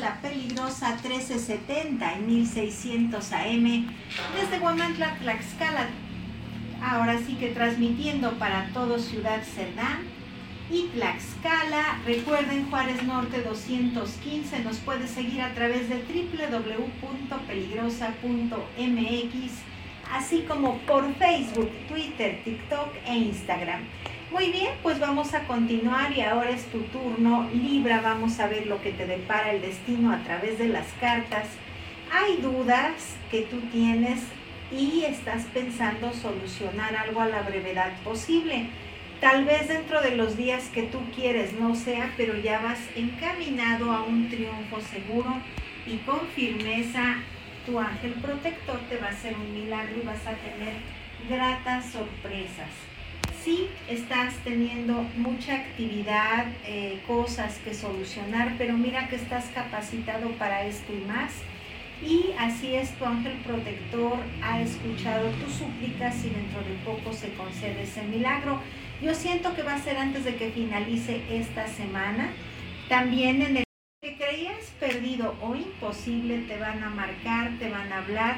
la peligrosa 1370 en 1600 AM desde Huamantla, Tlaxcala. Ahora sí que transmitiendo para todo Ciudad Cerdán y Tlaxcala. Recuerden Juárez Norte 215. Nos puede seguir a través de www.peligrosa.mx, así como por Facebook, Twitter, TikTok e Instagram. Muy bien, pues vamos a continuar y ahora es tu turno. Libra, vamos a ver lo que te depara el destino a través de las cartas. Hay dudas que tú tienes y estás pensando solucionar algo a la brevedad posible. Tal vez dentro de los días que tú quieres no sea, pero ya vas encaminado a un triunfo seguro y con firmeza tu ángel protector te va a hacer un milagro y vas a tener gratas sorpresas sí estás teniendo mucha actividad, eh, cosas que solucionar, pero mira que estás capacitado para esto y más. Y así es, tu ángel protector ha escuchado tus súplicas y dentro de poco se concede ese milagro. Yo siento que va a ser antes de que finalice esta semana. También en el que creías perdido o imposible te van a marcar, te van a hablar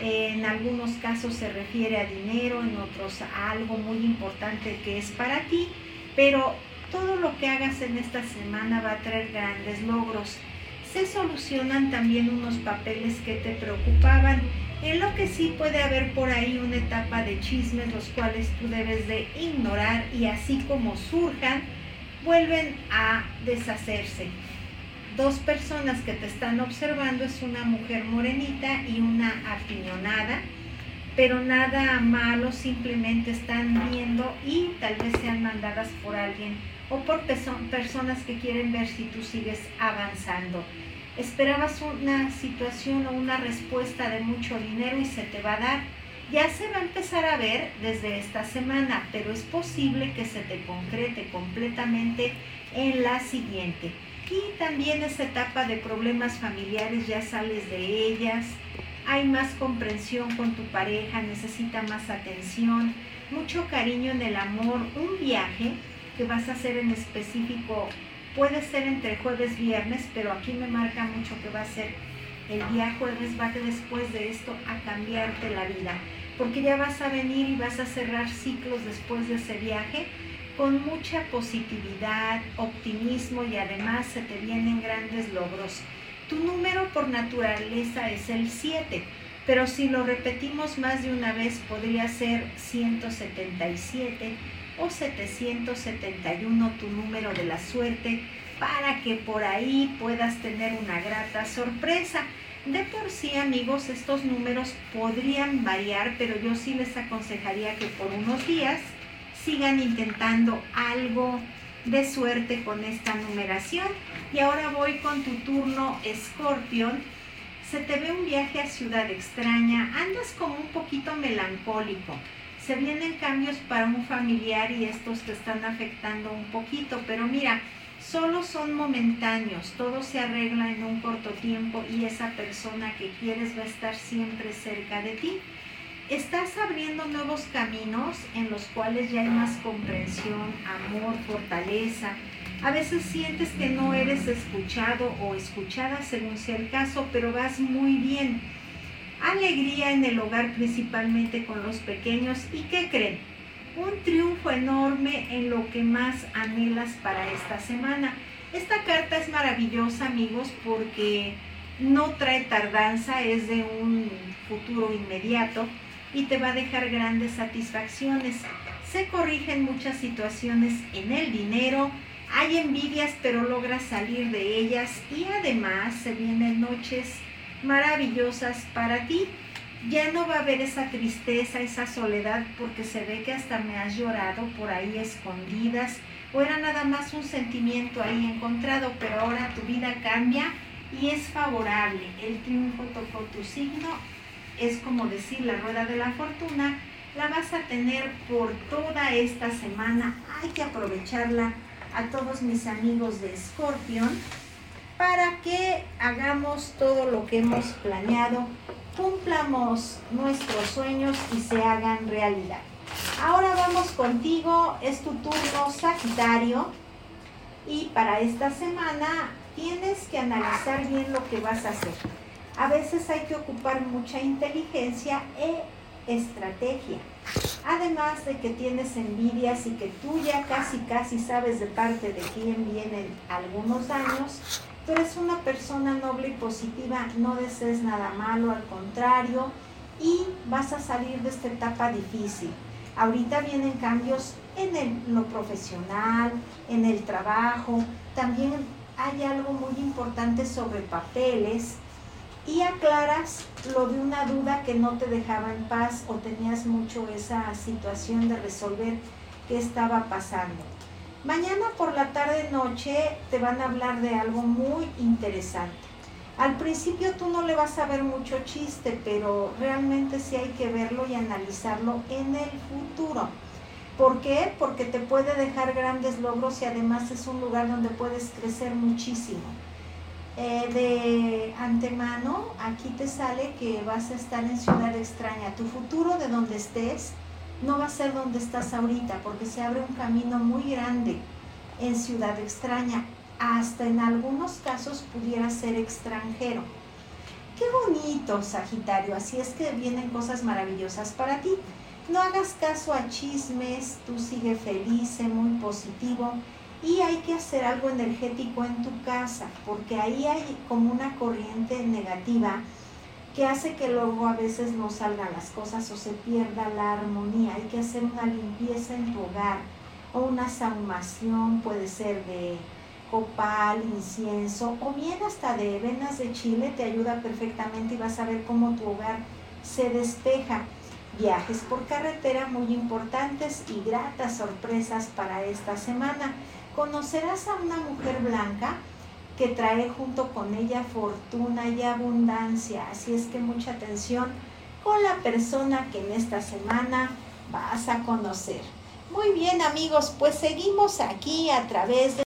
en algunos casos se refiere a dinero, en otros a algo muy importante que es para ti, pero todo lo que hagas en esta semana va a traer grandes logros. Se solucionan también unos papeles que te preocupaban, en lo que sí puede haber por ahí una etapa de chismes los cuales tú debes de ignorar y así como surjan, vuelven a deshacerse dos personas que te están observando es una mujer morenita y una aficionada, pero nada malo, simplemente están viendo y tal vez sean mandadas por alguien o por personas que quieren ver si tú sigues avanzando. Esperabas una situación o una respuesta de mucho dinero y se te va a dar. Ya se va a empezar a ver desde esta semana, pero es posible que se te concrete completamente en la siguiente. Y también esa etapa de problemas familiares ya sales de ellas, hay más comprensión con tu pareja, necesita más atención, mucho cariño en el amor, un viaje que vas a hacer en específico, puede ser entre jueves viernes, pero aquí me marca mucho que va a ser el día jueves, va después de esto a cambiarte la vida, porque ya vas a venir y vas a cerrar ciclos después de ese viaje con mucha positividad, optimismo y además se te vienen grandes logros. Tu número por naturaleza es el 7, pero si lo repetimos más de una vez podría ser 177 o 771 tu número de la suerte para que por ahí puedas tener una grata sorpresa. De por sí, amigos, estos números podrían variar, pero yo sí les aconsejaría que por unos días sigan intentando algo de suerte con esta numeración. Y ahora voy con tu turno, Scorpion. Se te ve un viaje a ciudad extraña, andas como un poquito melancólico. Se vienen cambios para un familiar y estos te están afectando un poquito, pero mira, solo son momentáneos, todo se arregla en un corto tiempo y esa persona que quieres va a estar siempre cerca de ti estás abriendo nuevos caminos en los cuales ya hay más comprensión, amor, fortaleza. A veces sientes que no eres escuchado o escuchada según sea el caso, pero vas muy bien. Alegría en el hogar principalmente con los pequeños. ¿Y qué creen? Un triunfo enorme en lo que más anhelas para esta semana. Esta carta es maravillosa amigos porque no trae tardanza, es de un futuro inmediato y te va a dejar grandes satisfacciones. Se corrigen muchas situaciones en el dinero, hay envidias pero logras salir de ellas y además se vienen noches maravillosas para ti. Ya no va a haber esa tristeza, esa soledad, porque se ve que hasta me has llorado por ahí escondidas, o era nada más un sentimiento ahí encontrado, pero ahora tu vida cambia y es favorable. El triunfo tocó tu signo es como decir la rueda de la fortuna, la vas a tener por toda esta semana. Hay que aprovecharla a todos mis amigos de Scorpion para que hagamos todo lo que hemos planeado, cumplamos nuestros sueños y se hagan realidad. Ahora vamos contigo, es tu turno Sagitario y para esta semana tienes que analizar bien lo que vas a hacer. A veces hay que ocupar mucha inteligencia e estrategia. Además de que tienes envidias y que tú ya casi casi sabes de parte de quién vienen algunos daños, tú eres una persona noble y positiva, no desees nada malo, al contrario, y vas a salir de esta etapa difícil. Ahorita vienen cambios en lo profesional, en el trabajo, también hay algo muy importante sobre papeles y aclaras lo de una duda que no te dejaba en paz o tenías mucho esa situación de resolver qué estaba pasando. Mañana por la tarde noche te van a hablar de algo muy interesante. Al principio tú no le vas a ver mucho chiste, pero realmente sí hay que verlo y analizarlo en el futuro. ¿Por qué? Porque te puede dejar grandes logros y además es un lugar donde puedes crecer muchísimo. Eh, de antemano, aquí te sale que vas a estar en ciudad extraña. Tu futuro de donde estés no va a ser donde estás ahorita, porque se abre un camino muy grande en ciudad extraña. Hasta en algunos casos pudiera ser extranjero. Qué bonito, Sagitario. Así es que vienen cosas maravillosas para ti. No hagas caso a chismes, tú sigue feliz, muy positivo y hay que hacer algo energético en tu casa, porque ahí hay como una corriente negativa que hace que luego a veces no salgan las cosas o se pierda la armonía. Hay que hacer una limpieza en tu hogar o una saumación, puede ser de copal, incienso o bien hasta de venas de chile, te ayuda perfectamente y vas a ver cómo tu hogar se despeja viajes por carretera muy importantes y gratas sorpresas para esta semana. Conocerás a una mujer blanca que trae junto con ella fortuna y abundancia, así es que mucha atención con la persona que en esta semana vas a conocer. Muy bien amigos, pues seguimos aquí a través de